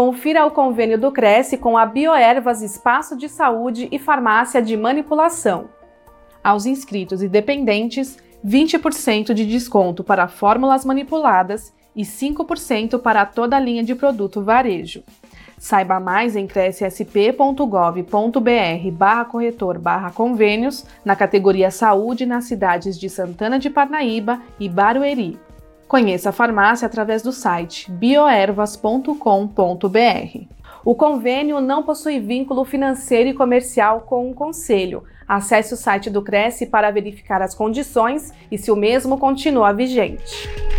Confira o convênio do Cresce com a Bioervas Espaço de Saúde e Farmácia de Manipulação. Aos inscritos e dependentes, 20% de desconto para fórmulas manipuladas e 5% para toda a linha de produto varejo. Saiba mais em crescsp.gov.br barra corretor barra convênios na categoria Saúde nas cidades de Santana de Parnaíba e Barueri. Conheça a farmácia através do site bioervas.com.br. O convênio não possui vínculo financeiro e comercial com o Conselho. Acesse o site do Cresce para verificar as condições e se o mesmo continua vigente.